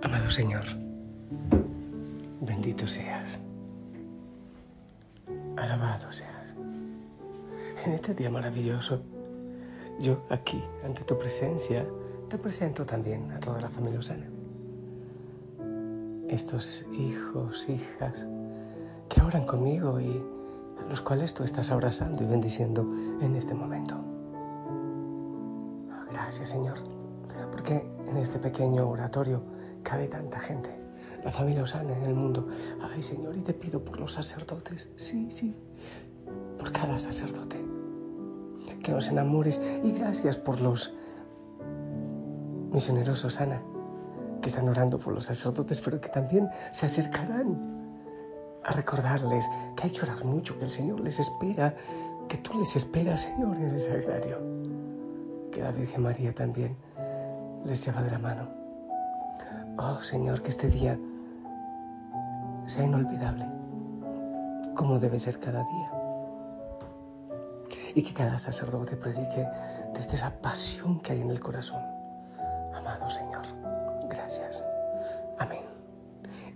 Amado Señor, bendito seas, alabado seas. En este día maravilloso, yo aquí, ante tu presencia, te presento también a toda la familia Osana. Estos hijos, hijas, que oran conmigo y a los cuales tú estás abrazando y bendiciendo en este momento. Gracias, Señor, porque en este pequeño oratorio, cabe tanta gente. La familia Osana en el mundo. Ay, Señor, y te pido por los sacerdotes. Sí, sí. Por cada sacerdote. Que nos enamores. Y gracias por los misioneros Osana que están orando por los sacerdotes, pero que también se acercarán a recordarles que hay que orar mucho, que el Señor les espera, que tú les esperas, Señor, en el sagrario. Que la Virgen María también les lleva de la mano. Oh Señor, que este día sea inolvidable, como debe ser cada día. Y que cada sacerdote predique desde esa pasión que hay en el corazón. Amado Señor, gracias. Amén.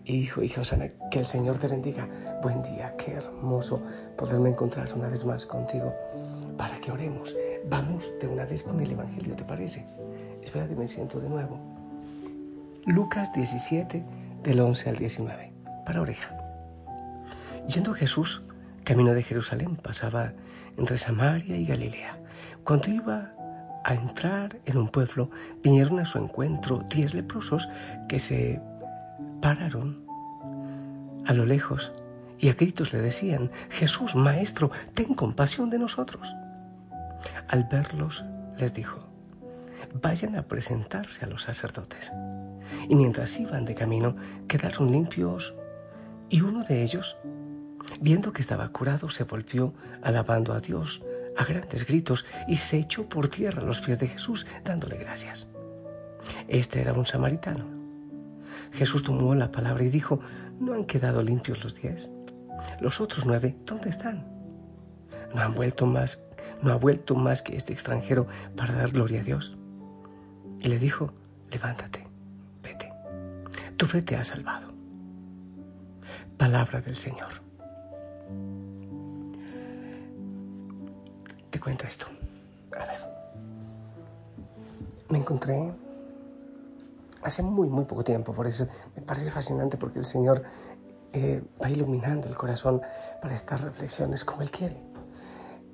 Hijo, hija Osana, que el Señor te bendiga. Buen día, qué hermoso poderme encontrar una vez más contigo para que oremos. Vamos de una vez con el Evangelio, ¿te parece? Espérate, me siento de nuevo. Lucas 17, del 11 al 19, para oreja. Yendo Jesús, camino de Jerusalén, pasaba entre Samaria y Galilea. Cuando iba a entrar en un pueblo, vinieron a su encuentro diez leprosos que se pararon a lo lejos y a gritos le decían, Jesús, Maestro, ten compasión de nosotros. Al verlos, les dijo, vayan a presentarse a los sacerdotes y mientras iban de camino quedaron limpios y uno de ellos, viendo que estaba curado, se volvió alabando a Dios a grandes gritos y se echó por tierra los pies de Jesús dándole gracias. Este era un samaritano. Jesús tomó la palabra y dijo, ¿no han quedado limpios los diez? Los otros nueve, ¿dónde están? No han vuelto más, no ha vuelto más que este extranjero para dar gloria a Dios. Y le dijo, levántate, tu fe te ha salvado. Palabra del Señor. Te cuento esto. A ver. Me encontré hace muy, muy poco tiempo, por eso me parece fascinante porque el Señor eh, va iluminando el corazón para estas reflexiones como Él quiere.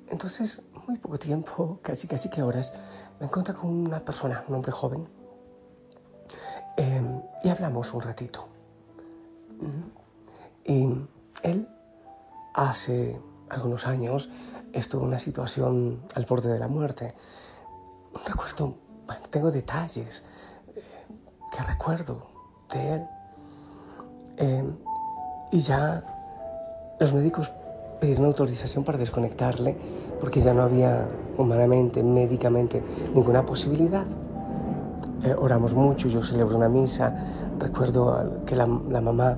Entonces, muy poco tiempo, casi, casi que horas, me encontré con una persona, un hombre joven, Em, y hablamos un ratito. Y él hace algunos años estuvo en una situación al borde de la muerte. Recuerdo, bueno, tengo detalles eh, que recuerdo de él. Em, y ya los médicos pidieron autorización para desconectarle porque ya no había humanamente, médicamente, ninguna posibilidad. Eh, oramos mucho, yo celebro una misa, recuerdo que la, mamá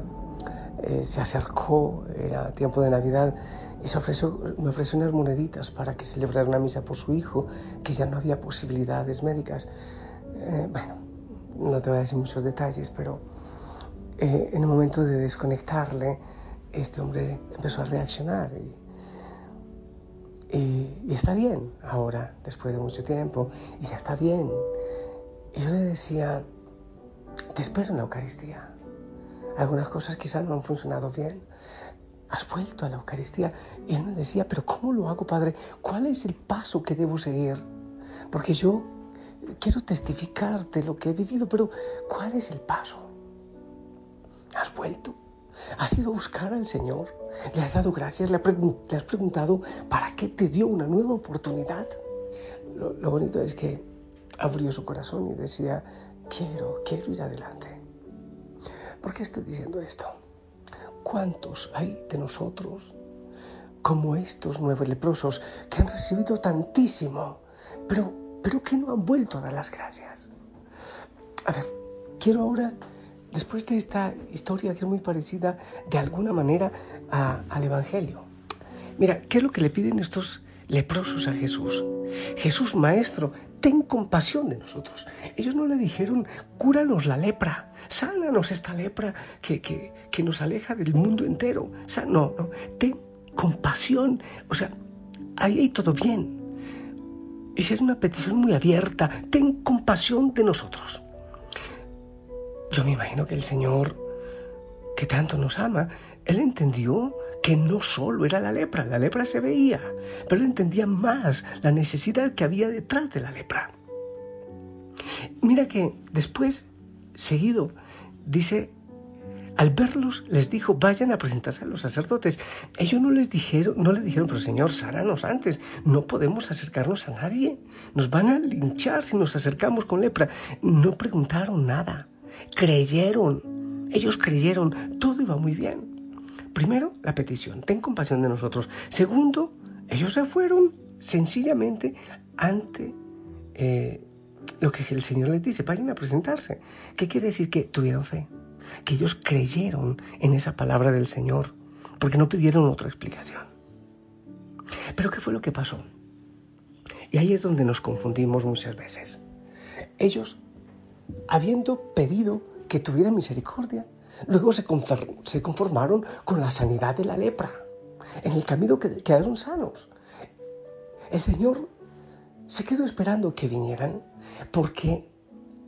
eh, se acercó, era tiempo de Navidad, y me ofreció unas moneditas para que celebrara una misa por su hijo, que ya no había posibilidades médicas. Eh, bueno, no te voy a decir muchos detalles, pero en el momento de desconectarle, este hombre empezó a reaccionar y, y está bien ahora, después de mucho tiempo, y ya está bien. Y yo le decía, te espero en la Eucaristía. algunas cosas quizás no han funcionado bien. Has vuelto a la Eucaristía. Y él me decía, pero ¿cómo lo hago, Padre? ¿Cuál es el paso que debo seguir? Porque yo quiero testificarte lo que he vivido, pero ¿cuál es el paso? Has vuelto. Has ido a buscar al Señor. Le has dado gracias. Le, has preguntado para qué te dio una nueva oportunidad. lo bonito es que abrió su corazón y decía, quiero, quiero ir adelante. ¿Por qué estoy diciendo esto? ¿Cuántos hay de nosotros como estos nueve leprosos que han recibido tantísimo, pero, pero que no han vuelto a dar las gracias? A ver, quiero ahora, después de esta historia que es muy parecida de alguna manera al Evangelio, mira, ¿qué es lo que le piden estos leprosos a Jesús? Jesús, Maestro, ten compasión de nosotros. Ellos no le dijeron, cúranos la lepra, sánanos esta lepra que, que, nos aleja del mundo entero. no, no, ten compasión. O sea, ahí hay todo bien. Esa es una petición muy abierta. Ten compasión de nosotros. Yo me imagino que el Señor, que tanto nos ama, Él entendió que no solo era la lepra, la lepra se veía, pero él entendía más la necesidad que había detrás de la lepra. Mira que después, seguido, dice, al verlos les dijo, vayan a presentarse a los sacerdotes. Ellos no les dijeron, no le dijeron, pero Señor, sánanos antes, no podemos acercarnos a nadie, nos van a linchar si nos acercamos con lepra. No preguntaron nada, creyeron, ellos creyeron, todo iba muy bien. Primero, la petición, ten compasión de nosotros. Segundo, ellos se fueron sencillamente ante eh, lo que el Señor les dice, vayan a presentarse. ¿Qué quiere decir? Que tuvieron fe, que ellos creyeron en esa palabra del Señor, porque no pidieron otra explicación. Pero ¿qué fue lo que pasó? Y ahí es donde nos confundimos muchas veces. Ellos, habiendo pedido que tuviera misericordia, Luego se, conformaron con la sanidad de la lepra. En el camino quedaron sanos. El Señor se quedó esperando que vinieran porque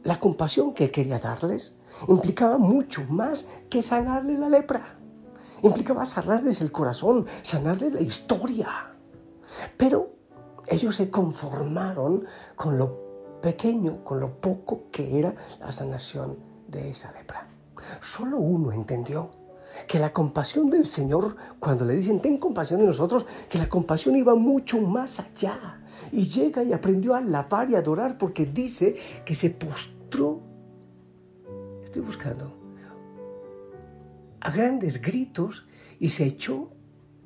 la compasión que Él quería darles implicaba mucho más que sanarle la lepra. Implicaba sanarles el corazón, sanarles la historia. Pero ellos se conformaron con lo pequeño, con lo poco que era la sanación de esa lepra. Solo uno entendió que la compasión del Señor, cuando le dicen, ten compasión de nosotros, que la compasión iba mucho más allá. Y llega y aprendió a alabar y adorar porque dice que se postró, estoy buscando, a grandes gritos y se echó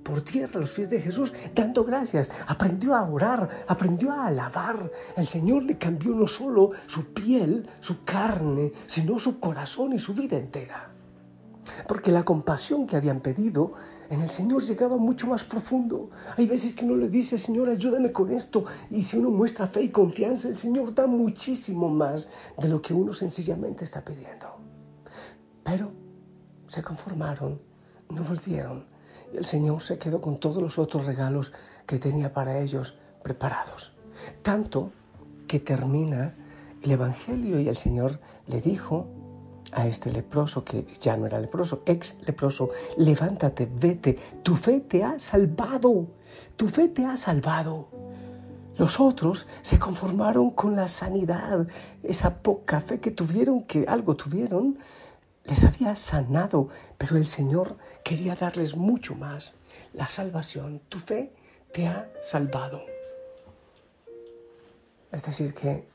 por tierra los pies de Jesús, dando gracias. Aprendió a orar, aprendió a alabar. El Señor le cambió no solo su piel, su carne, sino su corazón y su vida entera. Porque la compasión que habían pedido en el Señor llegaba mucho más profundo. Hay veces que uno le dice, Señor, ayúdame con esto. Y si uno muestra fe y confianza, el Señor da muchísimo más de lo que uno sencillamente está pidiendo. Pero se conformaron, no volvieron el Señor se quedó con todos los otros regalos que tenía para ellos preparados. Tanto que termina el Evangelio y el Señor le dijo a este leproso, que ya no era leproso, ex leproso, levántate, vete, tu fe te ha salvado, tu fe te ha salvado. Los otros se conformaron con la sanidad, esa poca fe que tuvieron, que algo tuvieron, les había sanado, pero el Señor quería darles mucho más. La salvación, tu fe te ha salvado. Es decir, que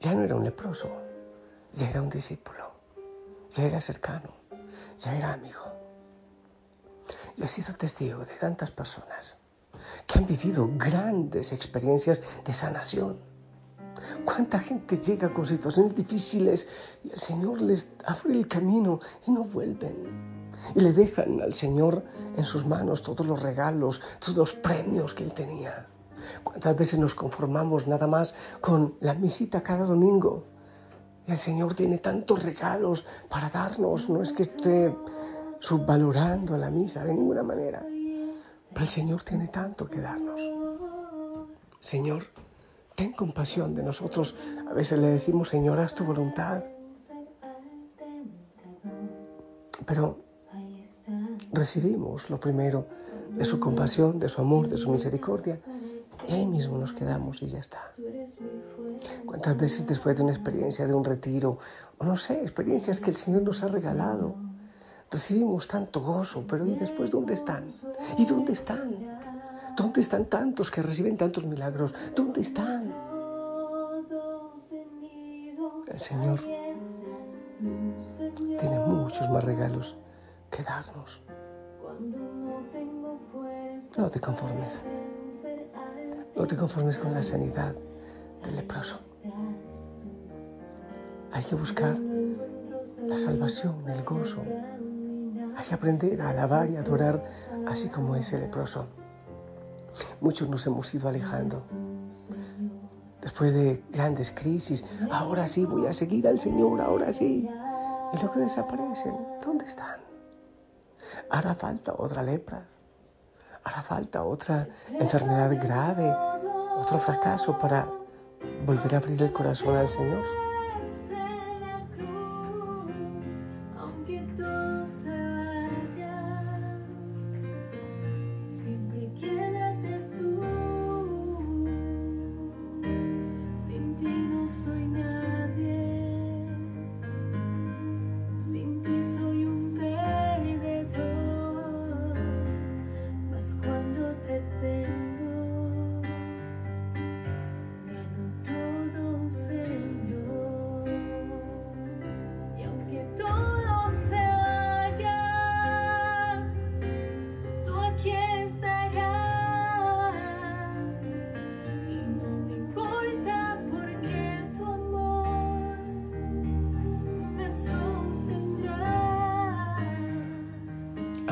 ya no era un leproso, ya era un discípulo, ya era cercano, ya era amigo. Yo he sido testigo de tantas personas que han vivido grandes experiencias de sanación ¿Cuánta gente llega con situaciones difíciles y el Señor les abre el camino y no vuelven? Y le dejan al Señor en sus manos todos los regalos, todos los premios que Él tenía. ¿Cuántas veces nos conformamos nada más con la misita cada domingo? Y el Señor tiene tantos regalos para darnos. No es que esté subvalorando la misa de ninguna manera. Pero el Señor tiene tanto que darnos. Señor, ten compasión de nosotros. A veces le decimos, Señor, haz tu voluntad. Pero recibimos lo primero de su compasión, de su amor, de su misericordia. Y ahí mismo nos quedamos y ya está. ¿Cuántas veces después de una experiencia, de un retiro, o no sé, experiencias que el Señor nos ha regalado, recibimos tanto gozo, pero ¿y después dónde están? ¿Y dónde están? ¿Dónde están tantos que reciben tantos milagros? ¿Dónde están? El Señor tiene muchos más regalos que darnos. No te conformes. No te conformes con la sanidad del leproso. Hay que buscar la salvación, el gozo. Hay que aprender a alabar y adorar así como ese leproso. Muchos nos hemos ido alejando. Después de grandes crisis, ahora sí voy a seguir al Señor, ahora sí. Y luego desaparecen. ¿Dónde están? Hará falta otra lepra. Hará falta otra enfermedad grave, otro fracaso para volver a abrir el corazón al Señor.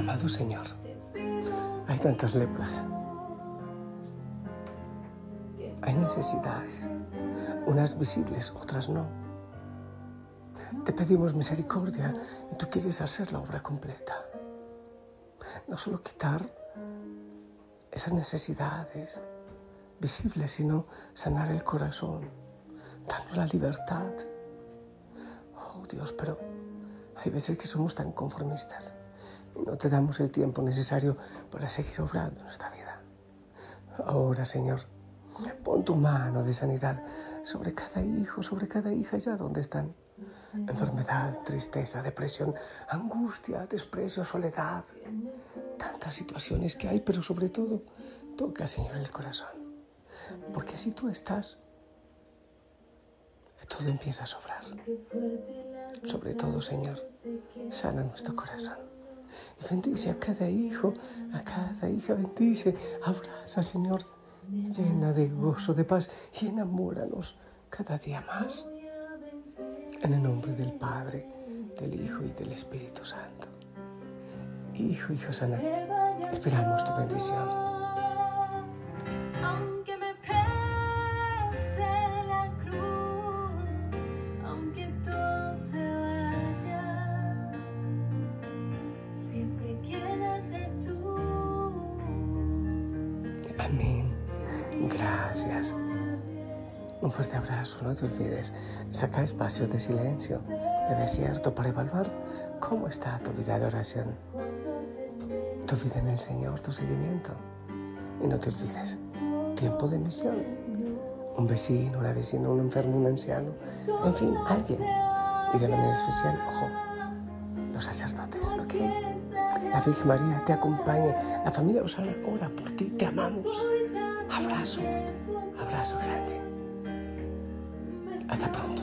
Amado Señor, hay tantas lepras, hay necesidades, unas visibles, otras no. Te pedimos misericordia y tú quieres hacer la obra completa. No solo quitar esas necesidades visibles, sino sanar el corazón, darnos la libertad. Oh Dios, pero hay veces que somos tan conformistas no te damos el tiempo necesario para seguir obrando en nuestra vida. Ahora, Señor, pon tu mano de sanidad sobre cada hijo, sobre cada hija, ya donde están. Enfermedad, tristeza, depresión, angustia, desprecio, soledad. Tantas situaciones que hay, pero sobre todo, toca, Señor, el corazón. Porque así tú estás, todo empieza a sobrar. Sobre todo, Señor, sana nuestro corazón. Y bendice a cada hijo, a cada hija, bendice, abraza, Señor, llena de gozo, de paz y enamóranos cada día más. En el nombre del Padre, del Hijo y del Espíritu Santo. Hijo y Josana, esperamos tu bendición. Gracias. Un fuerte abrazo, no te olvides. Saca espacios de silencio, de desierto, para evaluar cómo está tu vida de oración, tu vida en el Señor, tu seguimiento. Y no te olvides, tiempo de misión. Un vecino, una vecina, un enfermo, un anciano, en fin, alguien. Y de manera especial, ojo, los sacerdotes. La Virgen María te acompaña, la familia Osana ora por ti, te amamos. Abrazo, abrazo grande. Hasta pronto.